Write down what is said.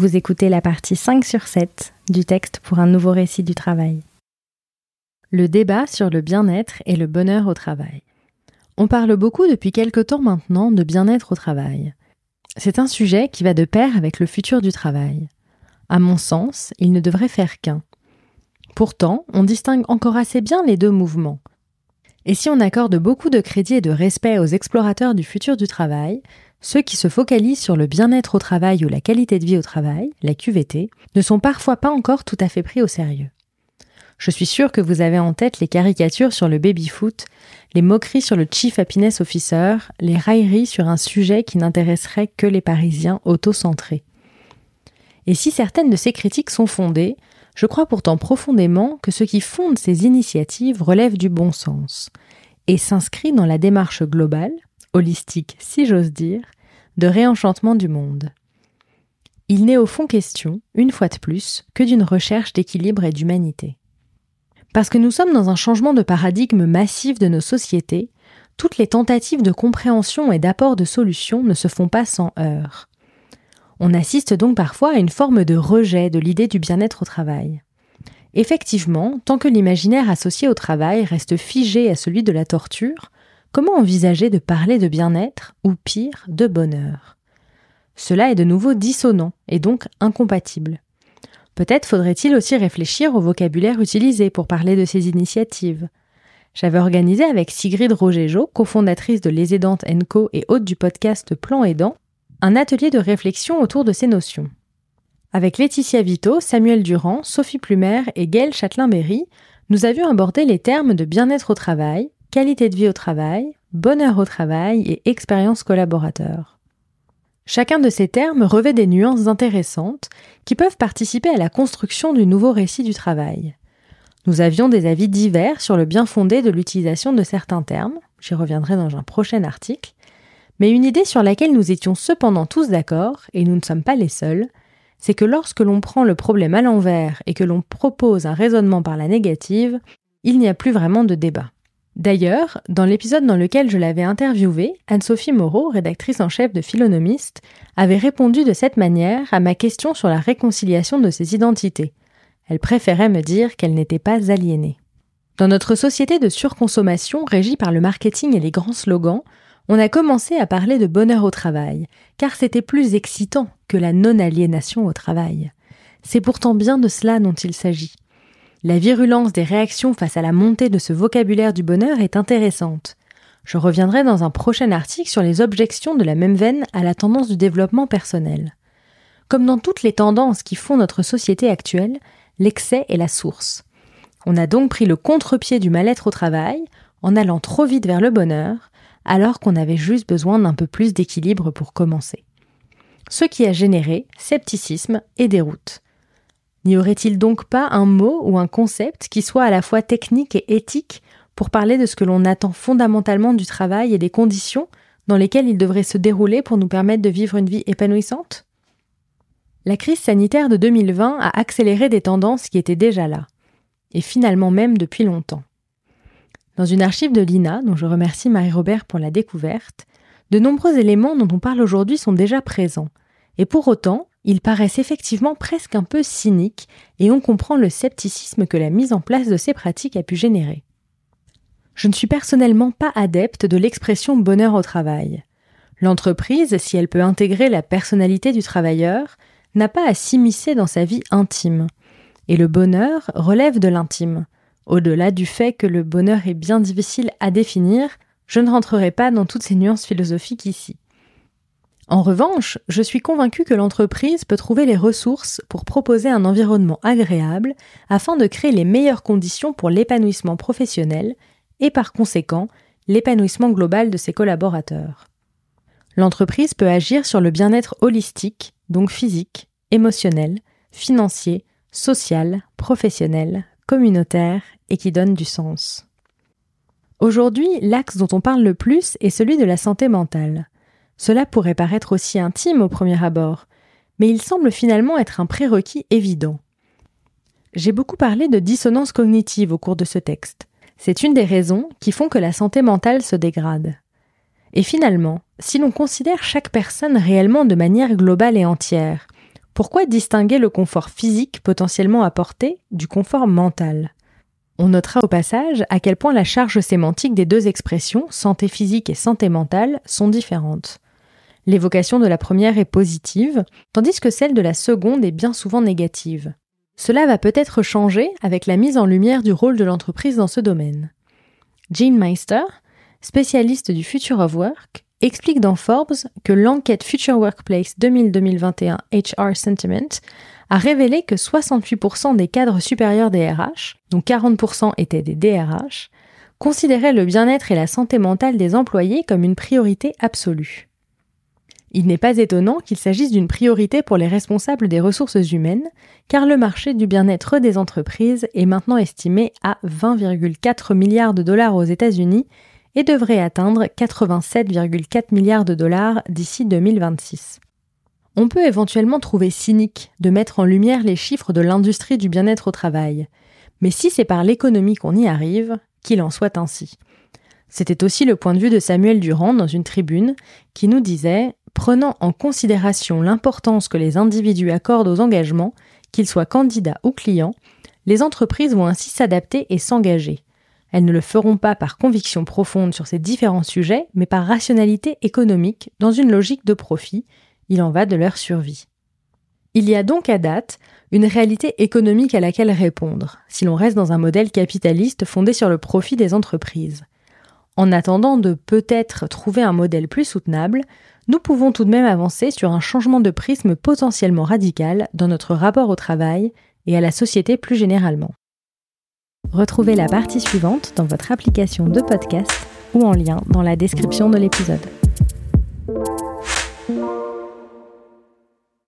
Vous écoutez la partie 5 sur 7 du texte pour un nouveau récit du travail. Le débat sur le bien-être et le bonheur au travail. On parle beaucoup depuis quelque temps maintenant de bien-être au travail. C'est un sujet qui va de pair avec le futur du travail. À mon sens, il ne devrait faire qu'un. Pourtant, on distingue encore assez bien les deux mouvements. Et si on accorde beaucoup de crédit et de respect aux explorateurs du futur du travail, ceux qui se focalisent sur le bien-être au travail ou la qualité de vie au travail, la QVT, ne sont parfois pas encore tout à fait pris au sérieux. Je suis sûre que vous avez en tête les caricatures sur le baby-foot, les moqueries sur le Chief Happiness Officer, les railleries sur un sujet qui n'intéresserait que les Parisiens auto-centrés. Et si certaines de ces critiques sont fondées, je crois pourtant profondément que ce qui fonde ces initiatives relève du bon sens et s'inscrit dans la démarche globale, holistique si j'ose dire, de réenchantement du monde. Il n'est au fond question, une fois de plus, que d'une recherche d'équilibre et d'humanité. Parce que nous sommes dans un changement de paradigme massif de nos sociétés, toutes les tentatives de compréhension et d'apport de solutions ne se font pas sans heurts. On assiste donc parfois à une forme de rejet de l'idée du bien-être au travail. Effectivement, tant que l'imaginaire associé au travail reste figé à celui de la torture, comment envisager de parler de bien-être ou pire, de bonheur? Cela est de nouveau dissonant et donc incompatible. Peut-être faudrait-il aussi réfléchir au vocabulaire utilisé pour parler de ces initiatives. J'avais organisé avec Sigrid Rogejo, cofondatrice de Les Aidantes Co et hôte du podcast Plan Aidant, un atelier de réflexion autour de ces notions. Avec Laetitia Vito, Samuel Durand, Sophie Plumer et Gaëlle Châtelain-Berry, nous avions abordé les termes de bien-être au travail, qualité de vie au travail, bonheur au travail et expérience collaborateur. Chacun de ces termes revêt des nuances intéressantes qui peuvent participer à la construction du nouveau récit du travail. Nous avions des avis divers sur le bien fondé de l'utilisation de certains termes, j'y reviendrai dans un prochain article, mais une idée sur laquelle nous étions cependant tous d'accord, et nous ne sommes pas les seuls, c'est que lorsque l'on prend le problème à l'envers et que l'on propose un raisonnement par la négative, il n'y a plus vraiment de débat. D'ailleurs, dans l'épisode dans lequel je l'avais interviewée, Anne-Sophie Moreau, rédactrice en chef de Philonomiste, avait répondu de cette manière à ma question sur la réconciliation de ses identités. Elle préférait me dire qu'elle n'était pas aliénée. Dans notre société de surconsommation régie par le marketing et les grands slogans, on a commencé à parler de bonheur au travail, car c'était plus excitant que la non-aliénation au travail. C'est pourtant bien de cela dont il s'agit. La virulence des réactions face à la montée de ce vocabulaire du bonheur est intéressante. Je reviendrai dans un prochain article sur les objections de la même veine à la tendance du développement personnel. Comme dans toutes les tendances qui font notre société actuelle, l'excès est la source. On a donc pris le contre-pied du mal-être au travail en allant trop vite vers le bonheur, alors qu'on avait juste besoin d'un peu plus d'équilibre pour commencer. Ce qui a généré scepticisme et déroute. N'y aurait-il donc pas un mot ou un concept qui soit à la fois technique et éthique pour parler de ce que l'on attend fondamentalement du travail et des conditions dans lesquelles il devrait se dérouler pour nous permettre de vivre une vie épanouissante? La crise sanitaire de 2020 a accéléré des tendances qui étaient déjà là, et finalement même depuis longtemps. Dans une archive de l'INA, dont je remercie Marie-Robert pour la découverte, de nombreux éléments dont on parle aujourd'hui sont déjà présents, et pour autant, ils paraissent effectivement presque un peu cyniques et on comprend le scepticisme que la mise en place de ces pratiques a pu générer. Je ne suis personnellement pas adepte de l'expression bonheur au travail. L'entreprise, si elle peut intégrer la personnalité du travailleur, n'a pas à s'immiscer dans sa vie intime. Et le bonheur relève de l'intime. Au-delà du fait que le bonheur est bien difficile à définir, je ne rentrerai pas dans toutes ces nuances philosophiques ici. En revanche, je suis convaincue que l'entreprise peut trouver les ressources pour proposer un environnement agréable afin de créer les meilleures conditions pour l'épanouissement professionnel et par conséquent l'épanouissement global de ses collaborateurs. L'entreprise peut agir sur le bien-être holistique, donc physique, émotionnel, financier, social, professionnel, communautaire et qui donne du sens. Aujourd'hui, l'axe dont on parle le plus est celui de la santé mentale. Cela pourrait paraître aussi intime au premier abord, mais il semble finalement être un prérequis évident. J'ai beaucoup parlé de dissonance cognitive au cours de ce texte. C'est une des raisons qui font que la santé mentale se dégrade. Et finalement, si l'on considère chaque personne réellement de manière globale et entière, Pourquoi distinguer le confort physique potentiellement apporté du confort mental? On notera au passage à quel point la charge sémantique des deux expressions, santé physique et santé mentale, sont différentes. L'évocation de la première est positive, tandis que celle de la seconde est bien souvent négative. Cela va peut-être changer avec la mise en lumière du rôle de l'entreprise dans ce domaine. Jean Meister, spécialiste du Future of Work, explique dans Forbes que l'enquête Future Workplace 2000-2021 HR Sentiment a révélé que 68% des cadres supérieurs des RH, dont 40% étaient des DRH, considéraient le bien-être et la santé mentale des employés comme une priorité absolue. Il n'est pas étonnant qu'il s'agisse d'une priorité pour les responsables des ressources humaines, car le marché du bien-être des entreprises est maintenant estimé à 20,4 milliards de dollars aux États-Unis et devrait atteindre 87,4 milliards de dollars d'ici 2026. On peut éventuellement trouver cynique de mettre en lumière les chiffres de l'industrie du bien-être au travail, mais si c'est par l'économie qu'on y arrive, qu'il en soit ainsi. C'était aussi le point de vue de Samuel Durand dans une tribune qui nous disait Prenant en considération l'importance que les individus accordent aux engagements, qu'ils soient candidats ou clients, les entreprises vont ainsi s'adapter et s'engager. Elles ne le feront pas par conviction profonde sur ces différents sujets, mais par rationalité économique, dans une logique de profit. Il en va de leur survie. Il y a donc à date une réalité économique à laquelle répondre, si l'on reste dans un modèle capitaliste fondé sur le profit des entreprises. En attendant de peut-être trouver un modèle plus soutenable, nous pouvons tout de même avancer sur un changement de prisme potentiellement radical dans notre rapport au travail et à la société plus généralement. Retrouvez la partie suivante dans votre application de podcast ou en lien dans la description de l'épisode.